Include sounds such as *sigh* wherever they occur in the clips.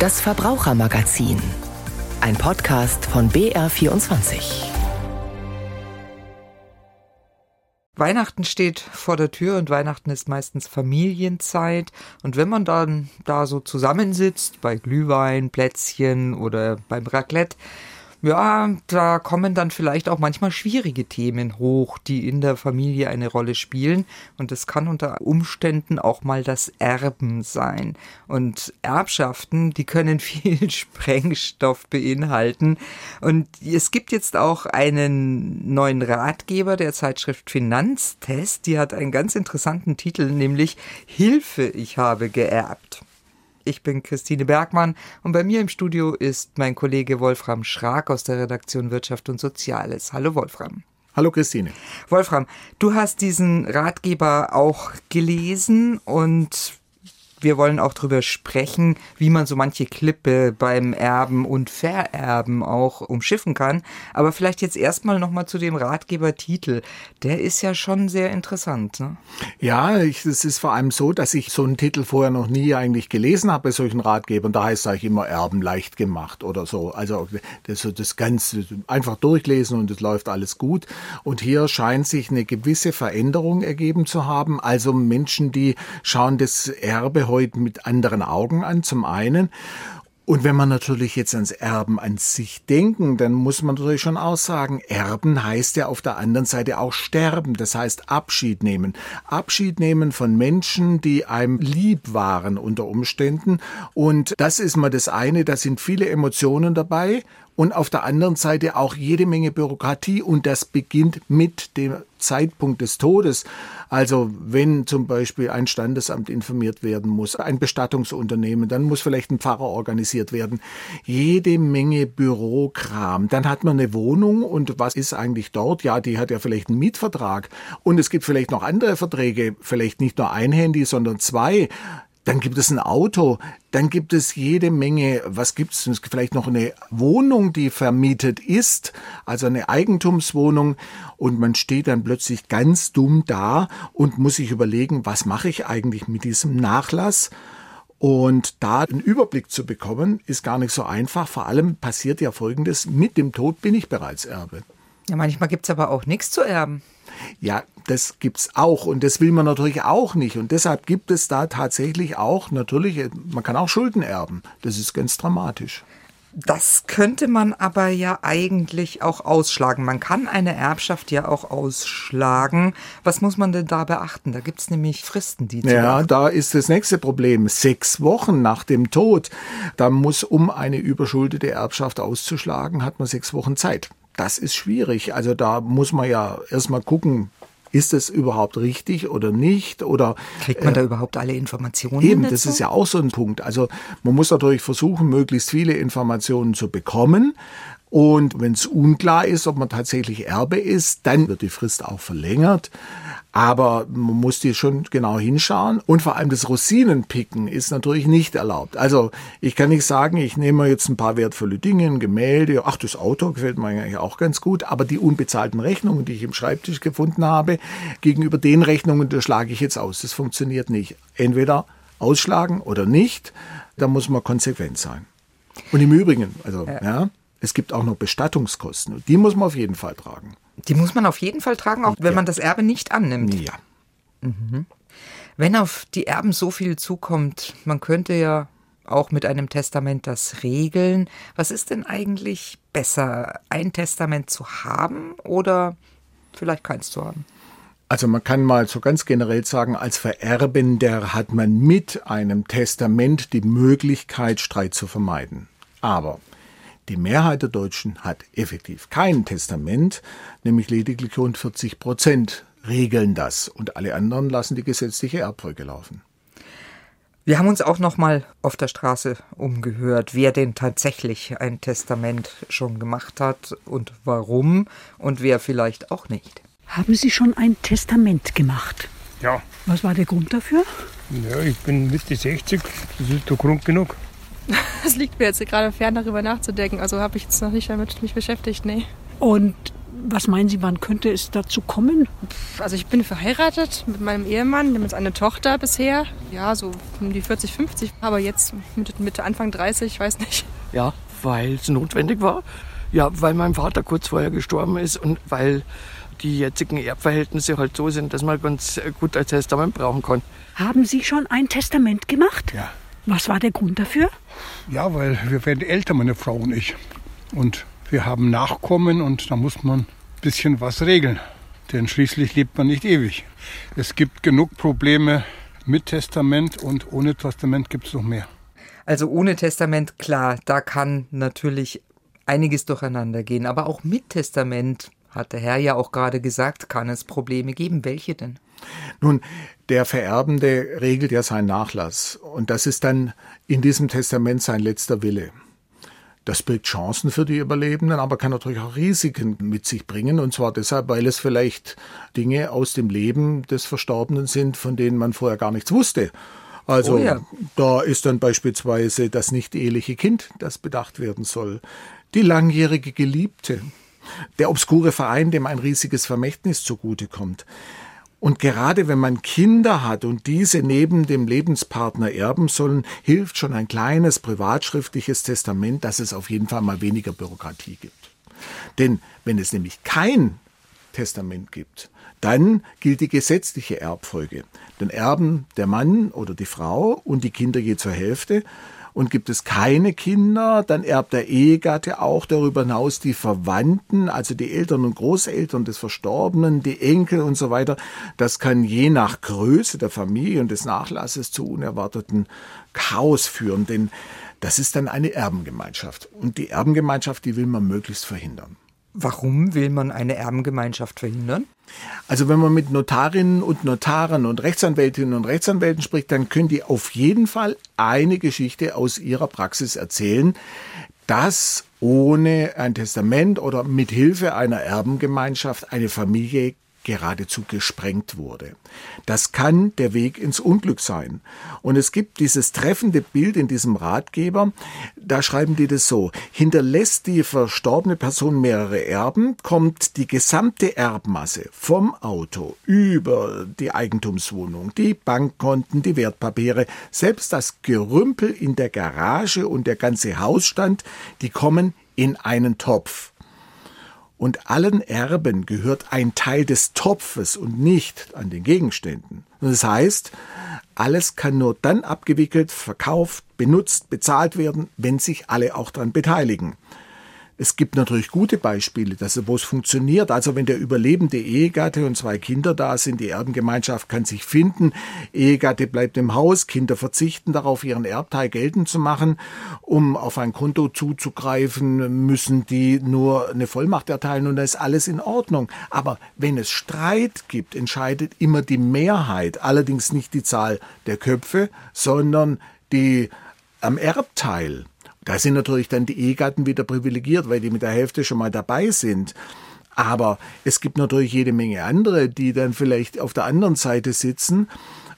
Das Verbrauchermagazin. Ein Podcast von BR24. Weihnachten steht vor der Tür und Weihnachten ist meistens Familienzeit. Und wenn man dann da so zusammensitzt, bei Glühwein, Plätzchen oder beim Raclette, ja, da kommen dann vielleicht auch manchmal schwierige Themen hoch, die in der Familie eine Rolle spielen. Und es kann unter Umständen auch mal das Erben sein. Und Erbschaften, die können *laughs* viel Sprengstoff beinhalten. Und es gibt jetzt auch einen neuen Ratgeber der Zeitschrift Finanztest. Die hat einen ganz interessanten Titel, nämlich Hilfe, ich habe geerbt. Ich bin Christine Bergmann und bei mir im Studio ist mein Kollege Wolfram Schrag aus der Redaktion Wirtschaft und Soziales. Hallo Wolfram. Hallo Christine. Wolfram, du hast diesen Ratgeber auch gelesen und wir wollen auch darüber sprechen, wie man so manche Klippe beim Erben und Vererben auch umschiffen kann. Aber vielleicht jetzt erstmal nochmal zu dem Ratgebertitel. Der ist ja schon sehr interessant. Ne? Ja, es ist vor allem so, dass ich so einen Titel vorher noch nie eigentlich gelesen habe bei solchen Ratgebern. Da heißt es eigentlich immer Erben leicht gemacht oder so. Also das, das Ganze einfach durchlesen und es läuft alles gut. Und hier scheint sich eine gewisse Veränderung ergeben zu haben. Also Menschen, die schauen das Erbe heute mit anderen Augen an, zum einen. Und wenn man natürlich jetzt ans Erben an sich denken, dann muss man natürlich schon auch sagen, Erben heißt ja auf der anderen Seite auch sterben, das heißt Abschied nehmen. Abschied nehmen von Menschen, die einem lieb waren unter Umständen. Und das ist mal das eine, da sind viele Emotionen dabei und auf der anderen Seite auch jede Menge Bürokratie und das beginnt mit dem Zeitpunkt des Todes. Also wenn zum Beispiel ein Standesamt informiert werden muss, ein Bestattungsunternehmen, dann muss vielleicht ein Pfarrer organisiert werden. Jede Menge Bürokram. Dann hat man eine Wohnung und was ist eigentlich dort? Ja, die hat ja vielleicht einen Mietvertrag und es gibt vielleicht noch andere Verträge, vielleicht nicht nur ein Handy, sondern zwei. Dann gibt es ein Auto, dann gibt es jede Menge, was gibt es? Vielleicht noch eine Wohnung, die vermietet ist, also eine Eigentumswohnung und man steht dann plötzlich ganz dumm da und muss sich überlegen, was mache ich eigentlich mit diesem Nachlass? Und da einen Überblick zu bekommen, ist gar nicht so einfach. Vor allem passiert ja Folgendes, mit dem Tod bin ich bereits Erbe. Ja, manchmal gibt es aber auch nichts zu erben. Ja, das gibt's auch und das will man natürlich auch nicht und deshalb gibt es da tatsächlich auch natürlich man kann auch Schulden erben. Das ist ganz dramatisch. Das könnte man aber ja eigentlich auch ausschlagen. Man kann eine Erbschaft ja auch ausschlagen. Was muss man denn da beachten? Da gibt's nämlich Fristen, die zu Ja, da ist das nächste Problem. Sechs Wochen nach dem Tod, da muss, um eine überschuldete Erbschaft auszuschlagen, hat man sechs Wochen Zeit das ist schwierig. Also da muss man ja erstmal gucken, ist es überhaupt richtig oder nicht? Oder kriegt man äh, da überhaupt alle Informationen? Eben, dazu? das ist ja auch so ein Punkt. Also man muss natürlich versuchen, möglichst viele Informationen zu bekommen. Und wenn es unklar ist, ob man tatsächlich Erbe ist, dann wird die Frist auch verlängert. Aber man muss die schon genau hinschauen. Und vor allem das Rosinenpicken ist natürlich nicht erlaubt. Also ich kann nicht sagen, ich nehme jetzt ein paar wertvolle Dinge, ein Gemälde, ach, das Auto gefällt mir eigentlich auch ganz gut, aber die unbezahlten Rechnungen, die ich im Schreibtisch gefunden habe, gegenüber den Rechnungen, da schlage ich jetzt aus. Das funktioniert nicht. Entweder ausschlagen oder nicht. Da muss man konsequent sein. Und im Übrigen, also, ja, ja es gibt auch noch Bestattungskosten. Die muss man auf jeden Fall tragen. Die muss man auf jeden Fall tragen, auch wenn ja. man das Erbe nicht annimmt. Ja. Mhm. Wenn auf die Erben so viel zukommt, man könnte ja auch mit einem Testament das regeln. Was ist denn eigentlich besser, ein Testament zu haben oder vielleicht keins zu haben? Also man kann mal so ganz generell sagen, als Vererbender hat man mit einem Testament die Möglichkeit, Streit zu vermeiden. Aber die Mehrheit der Deutschen hat effektiv kein Testament, nämlich lediglich rund 40 Prozent regeln das und alle anderen lassen die gesetzliche Erbfolge laufen. Wir haben uns auch noch mal auf der Straße umgehört, wer denn tatsächlich ein Testament schon gemacht hat und warum und wer vielleicht auch nicht. Haben Sie schon ein Testament gemacht? Ja. Was war der Grund dafür? Ja, ich bin Mitte 60, das ist der Grund genug. *laughs* Es liegt mir jetzt gerade fern, darüber nachzudenken. Also habe ich jetzt noch nicht damit mich beschäftigt, nee. Und Was meinen Sie, wann könnte es dazu kommen? Also ich bin verheiratet mit meinem Ehemann, wir haben jetzt eine Tochter bisher. Ja, so um die 40, 50, aber jetzt Mitte, Mitte Anfang 30, ich weiß nicht. Ja, weil es notwendig war. Ja, weil mein Vater kurz vorher gestorben ist und weil die jetzigen Erbverhältnisse halt so sind, dass man ganz gut als Testament brauchen kann. Haben Sie schon ein Testament gemacht? Ja. Was war der Grund dafür? Ja, weil wir werden älter, meine Frau und ich. Und wir haben Nachkommen und da muss man ein bisschen was regeln. Denn schließlich lebt man nicht ewig. Es gibt genug Probleme mit Testament und ohne Testament gibt es noch mehr. Also ohne Testament, klar, da kann natürlich einiges durcheinander gehen. Aber auch mit Testament, hat der Herr ja auch gerade gesagt, kann es Probleme geben. Welche denn? Nun, der Vererbende regelt ja seinen Nachlass. Und das ist dann in diesem Testament sein letzter Wille. Das birgt Chancen für die Überlebenden, aber kann natürlich auch Risiken mit sich bringen. Und zwar deshalb, weil es vielleicht Dinge aus dem Leben des Verstorbenen sind, von denen man vorher gar nichts wusste. Also Oh ja. da ist dann beispielsweise das nicht eheliche Kind, das bedacht werden soll. Die langjährige Geliebte. Der obskure Verein, dem ein riesiges Vermächtnis zugutekommt. Und gerade wenn man Kinder hat und diese neben dem Lebenspartner erben sollen, hilft schon ein kleines privatschriftliches Testament, dass es auf jeden Fall mal weniger Bürokratie gibt. Denn wenn es nämlich kein Testament gibt, dann gilt die gesetzliche Erbfolge. Dann erben der Mann oder die Frau und die Kinder je zur Hälfte. Und gibt es keine Kinder, dann erbt der Ehegatte auch darüber hinaus die Verwandten, also die Eltern und Großeltern des Verstorbenen, die Enkel und so weiter. Das kann je nach Größe der Familie und des Nachlasses zu unerwarteten Chaos führen, denn das ist dann eine Erbengemeinschaft. Und die Erbengemeinschaft, die will man möglichst verhindern. Warum will man eine Erbengemeinschaft verhindern? Also wenn man mit Notarinnen und Notaren und Rechtsanwältinnen und Rechtsanwälten spricht, dann können die auf jeden Fall eine Geschichte aus ihrer Praxis erzählen, dass ohne ein Testament oder mit Hilfe einer Erbengemeinschaft eine Familie geradezu gesprengt wurde. Das kann der Weg ins Unglück sein. Und es gibt dieses treffende Bild in diesem Ratgeber, da schreiben die das so, hinterlässt die verstorbene Person mehrere Erben, kommt die gesamte Erbmasse vom Auto über die Eigentumswohnung, die Bankkonten, die Wertpapiere, selbst das Gerümpel in der Garage und der ganze Hausstand, die kommen in einen Topf und allen Erben gehört ein Teil des Topfes und nicht an den Gegenständen. Das heißt, alles kann nur dann abgewickelt, verkauft, benutzt, bezahlt werden, wenn sich alle auch daran beteiligen. Es gibt natürlich gute Beispiele, dass wo es funktioniert. Also wenn der überlebende Ehegatte und zwei Kinder da sind, die Erbengemeinschaft kann sich finden. Ehegatte bleibt im Haus, Kinder verzichten darauf, ihren Erbteil geltend zu machen. Um auf ein Konto zuzugreifen, müssen die nur eine Vollmacht erteilen und da ist alles in Ordnung. Aber wenn es Streit gibt, entscheidet immer die Mehrheit, allerdings nicht die Zahl der Köpfe, sondern die am Erbteil. Da sind natürlich dann die Ehegatten wieder privilegiert, weil die mit der Hälfte schon mal dabei sind. Aber es gibt natürlich jede Menge andere, die dann vielleicht auf der anderen Seite sitzen.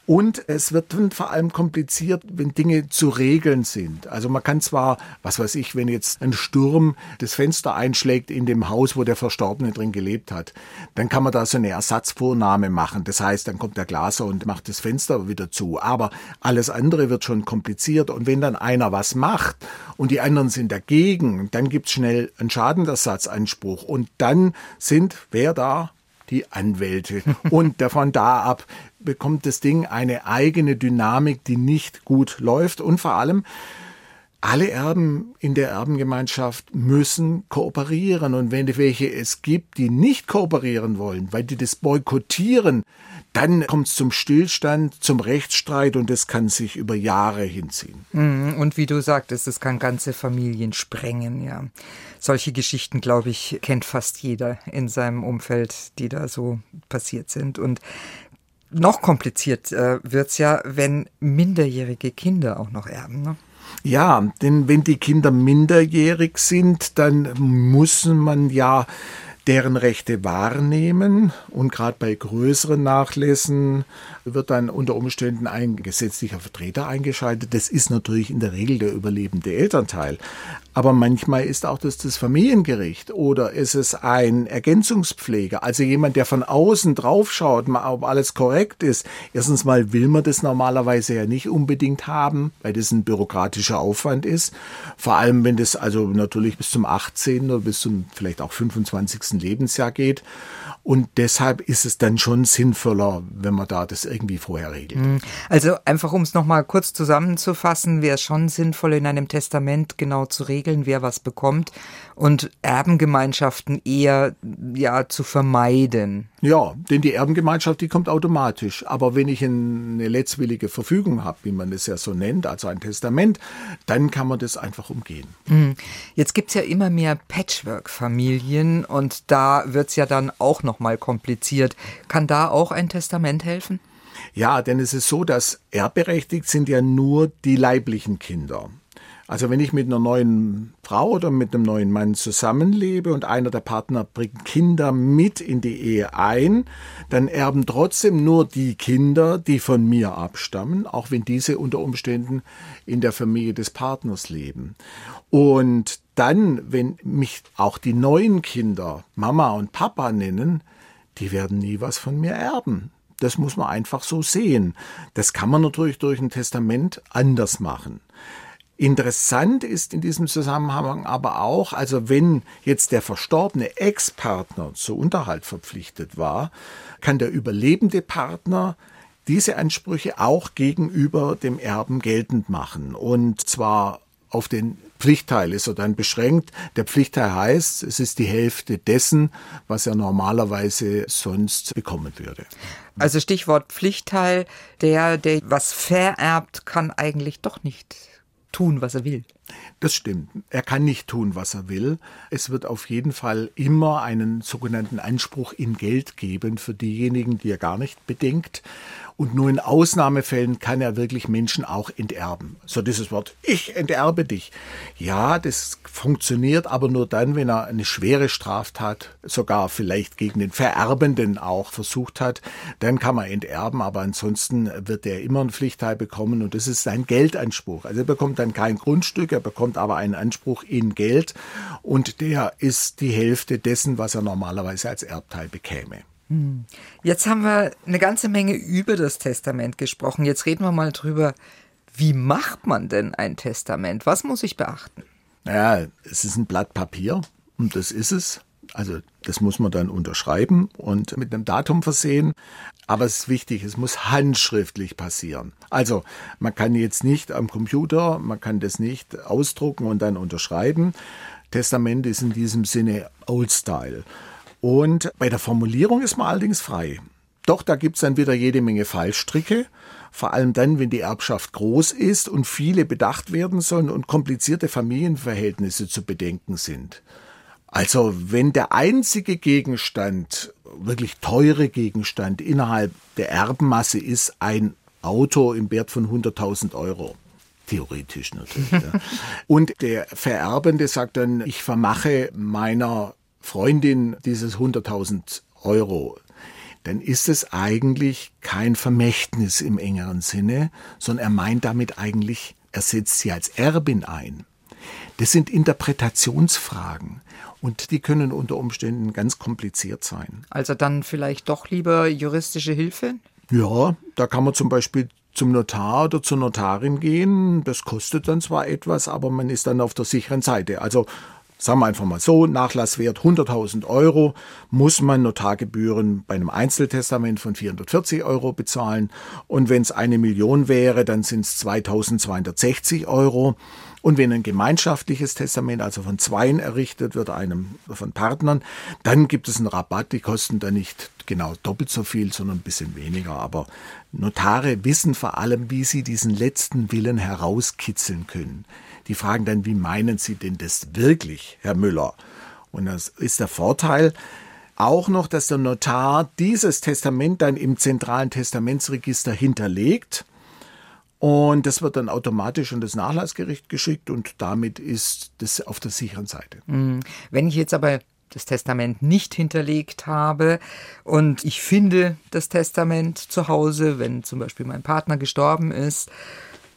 Und es wird vor allem kompliziert, wenn Dinge zu regeln sind. Also man kann zwar, was weiß ich, wenn jetzt ein Sturm das Fenster einschlägt in dem Haus, wo der Verstorbene drin gelebt hat, dann kann man da so eine Ersatzvornahme machen. Das heißt, dann kommt der Glaser und macht das Fenster wieder zu. Aber alles andere wird schon kompliziert. Und wenn dann einer was macht und die anderen sind dagegen, dann gibt's schnell einen Schadenersatzanspruch. Und dann sind, wer da? die Anwälte. Und davon da ab bekommt das Ding eine eigene Dynamik, die nicht gut läuft. Und vor allem, alle Erben in der Erbengemeinschaft müssen kooperieren. Und wenn welche es gibt, die nicht kooperieren wollen, weil die das boykottieren, dann kommt es zum Stillstand, zum Rechtsstreit und das kann sich über Jahre hinziehen. Mhm, Und wie du sagtest, es kann ganze Familien sprengen, ja. Solche Geschichten, glaube ich, kennt fast jeder in seinem Umfeld, die da so passiert sind. Und noch kompliziert äh, wird's ja, wenn minderjährige Kinder auch noch erben. Ne? Ja, denn wenn die Kinder minderjährig sind, dann muss man ja deren Rechte wahrnehmen und gerade bei größeren Nachlässen wird dann unter Umständen ein gesetzlicher Vertreter eingeschaltet. Das ist natürlich in der Regel der überlebende Elternteil. Aber manchmal ist auch das das Familiengericht oder ist es ein Ergänzungspfleger, also jemand, der von außen draufschaut, ob alles korrekt ist. Erstens mal will man das normalerweise ja nicht unbedingt haben, weil das ein bürokratischer Aufwand ist. Vor allem, wenn das also natürlich bis zum 18. oder bis zum vielleicht auch 25. Lebensjahr geht. Und deshalb ist es dann schon sinnvoller, wenn man da das irgendwie vorher regelt. Mhm. Also einfach, um es nochmal kurz zusammenzufassen, wäre es schon sinnvoll, in einem Testament genau zu regeln, wer was bekommt und Erbengemeinschaften eher ja zu vermeiden. Ja, denn die Erbengemeinschaft, die kommt automatisch. Aber wenn ich eine letztwillige Verfügung habe, wie man es ja so nennt, also ein Testament, dann kann man das einfach umgehen. Mhm. Jetzt gibt's ja immer mehr Patchwork-Familien und da wird's ja dann auch nochmal kompliziert. Kann da auch ein Testament helfen? Ja, denn es ist so, dass erbberechtigt sind ja nur die leiblichen Kinder. Also wenn ich mit einer neuen Frau oder mit einem neuen Mann zusammenlebe und einer der Partner bringt Kinder mit in die Ehe ein, dann erben trotzdem nur die Kinder, die von mir abstammen, auch wenn diese unter Umständen in der Familie des Partners leben. Und dann, wenn mich auch die neuen Kinder Mama und Papa nennen, die werden nie was von mir erben. Das muss man einfach so sehen. Das kann man natürlich durch ein Testament anders machen. Interessant ist in diesem Zusammenhang aber auch, also wenn jetzt der verstorbene Ex-Partner zu Unterhalt verpflichtet war, kann der überlebende Partner diese Ansprüche auch gegenüber dem Erben geltend machen. Und zwar auf den Pflichtteil ist er dann beschränkt. Der Pflichtteil heißt, es ist die Hälfte dessen, was er normalerweise sonst bekommen würde. Also Stichwort Pflichtteil, der, der was vererbt, kann eigentlich doch nicht tun, was er will. Das stimmt. Er kann nicht tun, was er will. Es wird auf jeden Fall immer einen sogenannten Anspruch in Geld geben für diejenigen, die er gar nicht bedenkt. Und nur in Ausnahmefällen kann er wirklich Menschen auch enterben. So dieses Wort, ich enterbe dich. Ja, das funktioniert aber nur dann, wenn er eine schwere Straftat, sogar vielleicht gegen den Vererbenden auch versucht hat. Dann kann man enterben, aber ansonsten wird er immer einen Pflichtteil bekommen und das ist sein Geldanspruch. Also er bekommt dann kein Grundstück, er bekommt aber einen Anspruch in Geld und der ist die Hälfte dessen, was er normalerweise als Erbteil bekäme. Hm. Jetzt haben wir eine ganze Menge über das Testament gesprochen. Jetzt reden wir mal drüber, wie macht man denn ein Testament? Was muss ich beachten? Naja, es ist ein Blatt Papier und das ist es. Also das muss man dann unterschreiben und mit einem Datum versehen. Aber es ist wichtig, es muss handschriftlich passieren. Also man kann jetzt nicht am Computer, man kann das nicht ausdrucken und dann unterschreiben. Testament ist in diesem Sinne Old Style. Und bei der Formulierung ist man allerdings frei. Doch da gibt's dann wieder jede Menge Fallstricke, vor allem dann, wenn die Erbschaft groß ist und viele bedacht werden sollen und komplizierte Familienverhältnisse zu bedenken sind. Also wenn der einzige Gegenstand, wirklich teure Gegenstand innerhalb der Erbenmasse ist ein Auto im Wert von 100.000 Euro, theoretisch natürlich. ja. *laughs* Und der Vererbende sagt dann, ich vermache meiner Freundin dieses 100.000 Euro, dann ist es eigentlich kein Vermächtnis im engeren Sinne, sondern er meint damit eigentlich, er setzt sie als Erbin ein. Das sind Interpretationsfragen und die können unter Umständen ganz kompliziert sein. Also dann vielleicht doch lieber juristische Hilfe? Ja, da kann man zum Beispiel zum Notar oder zur Notarin gehen. Das kostet dann zwar etwas, aber man ist dann auf der sicheren Seite. Also sagen wir einfach mal so, Nachlasswert 100.000 Euro, muss man Notargebühren bei einem Einzeltestament von 440 Euro bezahlen. Und wenn es eine Million wäre, dann sind es 2.260 Euro. Und wenn ein gemeinschaftliches Testament, also von Zweien errichtet wird, einem von Partnern, dann gibt es einen Rabatt. Die kosten dann nicht genau doppelt so viel, sondern ein bisschen weniger. Aber Notare wissen vor allem, wie sie diesen letzten Willen herauskitzeln können. Die fragen dann, wie meinen Sie denn das wirklich, Herr Müller? Und das ist der Vorteil, auch noch, dass der Notar dieses Testament dann im zentralen Testamentsregister hinterlegt. Und das wird dann automatisch an das Nachlassgericht geschickt und damit ist das auf der sicheren Seite. Mhm. Wenn ich jetzt aber das Testament nicht hinterlegt habe und ich finde das Testament zu Hause, wenn zum Beispiel mein Partner gestorben ist,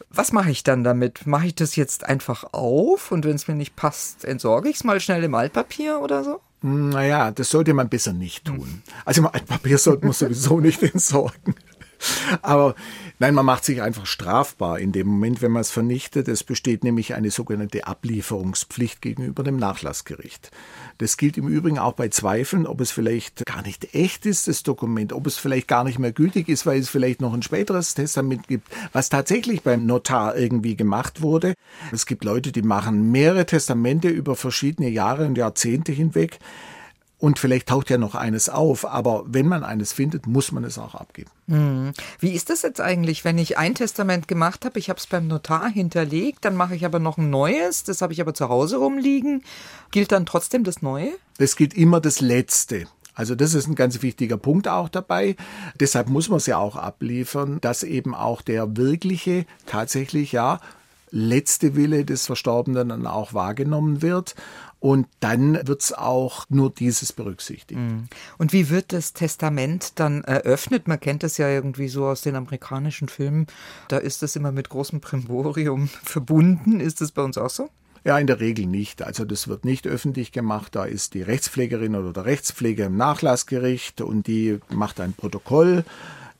Was mache ich dann damit? Mache ich das jetzt einfach auf und wenn es mir nicht passt, entsorge ich es mal schnell im Altpapier oder so? Naja, das sollte man besser nicht tun. Also im Altpapier sollte man *laughs* sowieso nicht entsorgen. Aber nein, man macht sich einfach strafbar in dem Moment, wenn man es vernichtet. Es besteht nämlich eine sogenannte Ablieferungspflicht gegenüber dem Nachlassgericht. Das gilt im Übrigen auch bei Zweifeln, ob es vielleicht gar nicht echt ist, das Dokument, ob es vielleicht gar nicht mehr gültig ist, weil es vielleicht noch ein späteres Testament gibt, was tatsächlich beim Notar irgendwie gemacht wurde. Es gibt Leute, die machen mehrere Testamente über verschiedene Jahre und Jahrzehnte hinweg. Und vielleicht taucht ja noch eines auf, aber wenn man eines findet, muss man es auch abgeben. Hm. Wie ist das jetzt eigentlich, wenn ich ein Testament gemacht habe, ich habe es beim Notar hinterlegt, dann mache ich aber noch ein neues, das habe ich aber zu Hause rumliegen. Gilt dann trotzdem das Neue? Es gilt immer das Letzte. Also das ist ein ganz wichtiger Punkt auch dabei. Deshalb muss man es ja auch abliefern, dass eben auch der wirkliche, tatsächlich ja, letzte Wille des Verstorbenen dann auch wahrgenommen wird. Und dann wird es auch nur dieses berücksichtigt. Mhm. Und wie wird das Testament dann eröffnet? Man kennt das ja irgendwie so aus den amerikanischen Filmen. Da ist das immer mit großem Primborium *laughs* verbunden. Ist das bei uns auch so? Ja, in der Regel nicht. Also das wird nicht öffentlich gemacht. Da ist die Rechtspflegerin oder der Rechtspfleger im Nachlassgericht und die macht ein Protokoll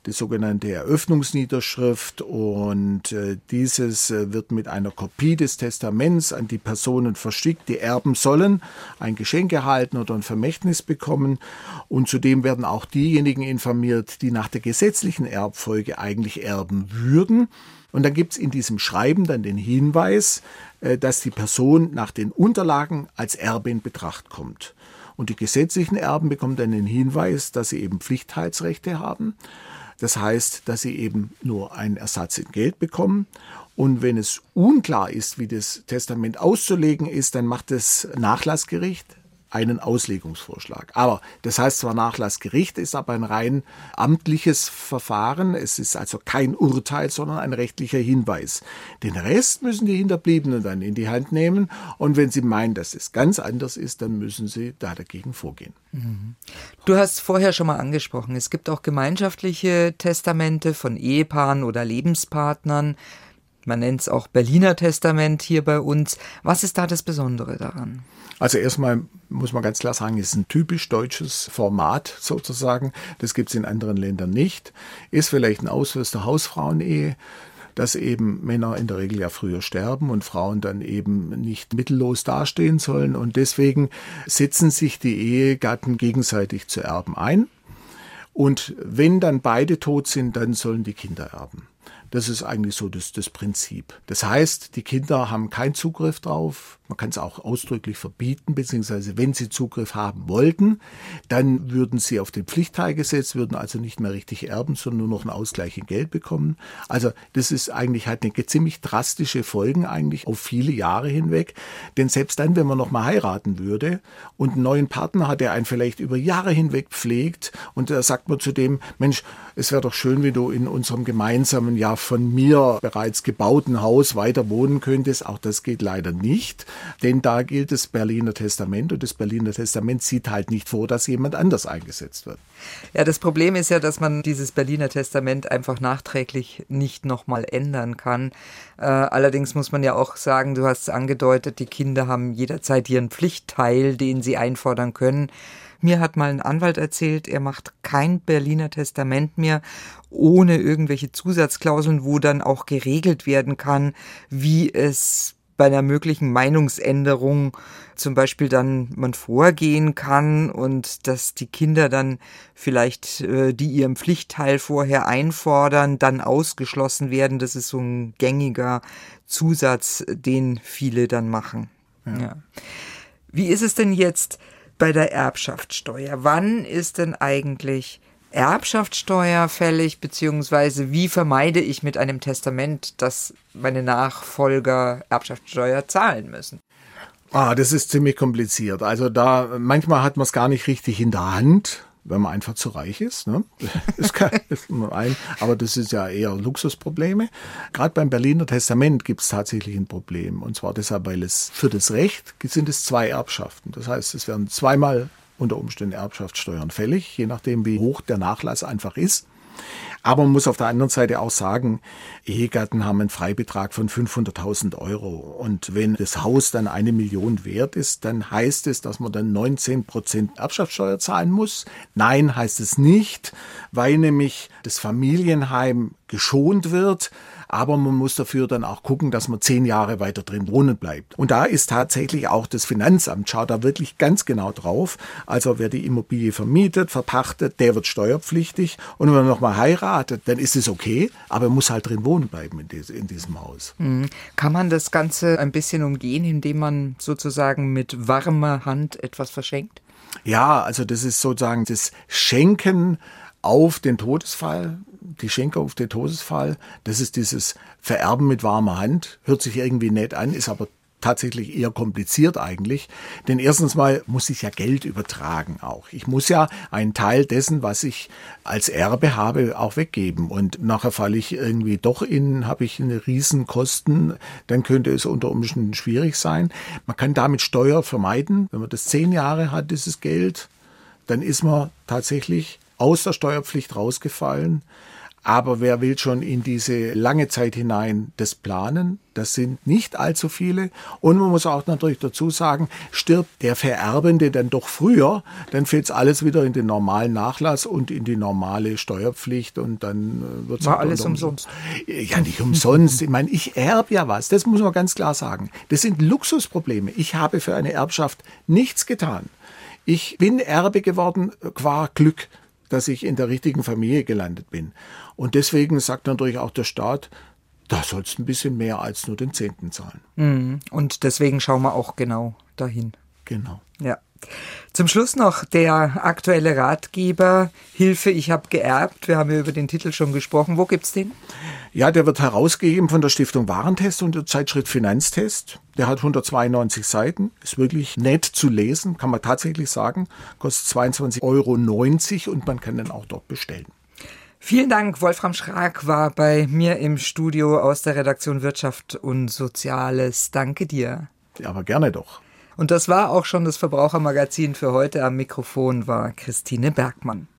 die sogenannte Eröffnungsniederschrift und äh, dieses äh, wird mit einer Kopie des Testaments an die Personen verschickt, die erben sollen, ein Geschenk erhalten oder ein Vermächtnis bekommen und zudem werden auch diejenigen informiert, die nach der gesetzlichen Erbfolge eigentlich erben würden. Und dann gibt es in diesem Schreiben dann den Hinweis, äh, dass die Person nach den Unterlagen als Erbe in Betracht kommt. Und die gesetzlichen Erben bekommen dann den Hinweis, dass sie eben Pflichtheitsrechte haben. Das heißt, dass sie eben nur einen Ersatz in Geld bekommen. Und wenn es unklar ist, wie das Testament auszulegen ist, dann macht das Nachlassgericht einen Auslegungsvorschlag. Aber das heißt zwar Nachlassgericht, ist aber ein rein amtliches Verfahren. Es ist also kein Urteil, sondern ein rechtlicher Hinweis. Den Rest müssen die Hinterbliebenen dann in die Hand nehmen. Und wenn sie meinen, dass es ganz anders ist, dann müssen sie da dagegen vorgehen. Du hast vorher schon mal angesprochen, es gibt auch gemeinschaftliche Testamente von Ehepaaren oder Lebenspartnern. Man nennt es auch Berliner Testament hier bei uns. Was ist da das Besondere daran? Also erstmal muss man ganz klar sagen, es ist ein typisch deutsches Format sozusagen. Das gibt es in anderen Ländern nicht. Ist vielleicht ein Ausfluss der Hausfrauenehe dass eben Männer in der Regel ja früher sterben und Frauen dann eben nicht mittellos dastehen sollen. Und deswegen setzen sich die Ehegatten gegenseitig zu Erben ein. Und wenn dann beide tot sind, dann sollen die Kinder erben. Das ist eigentlich so das, das Prinzip. Das heißt, die Kinder haben keinen Zugriff drauf. Man kann es auch ausdrücklich verbieten, beziehungsweise wenn sie Zugriff haben wollten, dann würden sie auf den Pflichtteil gesetzt, würden also nicht mehr richtig erben, sondern nur noch einen Ausgleich in Geld bekommen. Also das ist eigentlich halt eine ziemlich drastische Folgen eigentlich auf viele Jahre hinweg. Denn selbst dann, wenn man noch mal heiraten würde und einen neuen Partner hat, der einen vielleicht über Jahre hinweg pflegt und da sagt man zu dem, Mensch, es wäre doch schön, wenn du in unserem gemeinsamen, ja von mir bereits gebauten Haus weiter wohnen könntest. Auch das geht leider nicht. Denn da gilt das Berliner Testament und das Berliner Testament sieht halt nicht vor, dass jemand anders eingesetzt wird. Ja, das Problem ist ja, dass man dieses Berliner Testament einfach nachträglich nicht nochmal ändern kann. Äh, allerdings muss man ja auch sagen, du hast es angedeutet, die Kinder haben jederzeit ihren Pflichtteil, den sie einfordern können. Mir hat mal ein Anwalt erzählt, er macht kein Berliner Testament mehr ohne irgendwelche Zusatzklauseln, wo dann auch geregelt werden kann, wie es bei einer möglichen Meinungsänderung zum Beispiel dann man vorgehen kann und dass die Kinder dann vielleicht, äh, die ihren Pflichtteil vorher einfordern, dann ausgeschlossen werden. Das ist so ein gängiger Zusatz, den viele dann machen. Ja. ja. Wie ist es denn jetzt bei der Erbschaftssteuer? Wann ist denn eigentlich Erbschaftssteuer fällig, beziehungsweise wie vermeide ich mit einem Testament, dass meine Nachfolger Erbschaftssteuer zahlen müssen? Ah, das ist ziemlich kompliziert. Also da manchmal hat man es gar nicht richtig in der Hand, wenn man einfach zu reich ist. Ne? *laughs* Das kann, ein, aber das ist ja eher Luxusprobleme. Gerade beim Berliner Testament gibt es tatsächlich ein Problem. Und zwar deshalb, weil es für das Recht sind es zwei Erbschaften. Das heißt, es werden zweimal unter Umständen Erbschaftssteuern fällig, je nachdem, wie hoch der Nachlass einfach ist. Aber man muss auf der anderen Seite auch sagen, Ehegatten haben einen Freibetrag von 500.000 Euro. Und wenn das Haus dann eine Million wert ist, dann heißt es, dass man dann 19 Prozent Erbschaftssteuer zahlen muss. Nein, heißt es nicht, weil nämlich das Familienheim geschont wird aber man muss dafür dann auch gucken, dass man zehn Jahre weiter drin wohnen bleibt. Und da ist tatsächlich auch das Finanzamt, schaut da wirklich ganz genau drauf. Also wer die Immobilie vermietet, verpachtet, der wird steuerpflichtig. Und wenn man nochmal heiratet, dann ist es okay, aber er muss halt drin wohnen bleiben in diesem Haus. Mhm. Kann man das Ganze ein bisschen umgehen, indem man sozusagen mit warmer Hand etwas verschenkt? Ja, also das ist sozusagen das Schenken auf den Todesfall, die Schenke auf den Todesfall. Das ist dieses Vererben mit warmer Hand. Hört sich irgendwie nett an, ist aber tatsächlich eher kompliziert eigentlich. Denn erstens mal muss ich ja Geld übertragen auch. Ich muss ja einen Teil dessen, was ich als Erbe habe, auch weggeben. Und nachher falle ich irgendwie doch in, habe ich eine Riesenkosten, dann könnte es unter Umständen schwierig sein. Man kann damit Steuer vermeiden. Wenn man das zehn Jahre hat, dieses Geld, dann ist man tatsächlich aus der Steuerpflicht rausgefallen. Aber wer will schon in diese lange Zeit hinein das planen? Das sind nicht allzu viele. Und man muss auch natürlich dazu sagen, stirbt der Vererbende dann doch früher, dann fällt alles wieder in den normalen Nachlass und in die normale Steuerpflicht und dann äh, wird es War alles umsonst. Ja, nicht umsonst. Ich meine, ich erbe ja was. Das muss man ganz klar sagen. Das sind Luxusprobleme. Ich habe für eine Erbschaft nichts getan. Ich bin Erbe geworden qua Glück dass ich in der richtigen Familie gelandet bin. Und deswegen sagt natürlich auch der Staat, da sollst du ein bisschen mehr als nur den Zehnten zahlen. Mhm. Und deswegen schauen wir auch genau dahin. Genau. Ja. Zum Schluss noch der aktuelle Ratgeber Hilfe, ich habe geerbt. Wir haben ja über den Titel schon gesprochen. Wo gibt's den? Ja, der wird herausgegeben von der Stiftung Warentest und der Zeitschrift Finanztest. Der hat 192 Seiten, ist wirklich nett zu lesen, kann man tatsächlich sagen. Kostet 22,90 Euro und man kann den auch dort bestellen. Vielen Dank. Wolfram Schrag war bei mir im Studio aus der Redaktion Wirtschaft und Soziales. Danke dir. Ja, aber gerne doch. Und das war auch schon das Verbrauchermagazin für heute. Am Mikrofon war Christine Bergmann.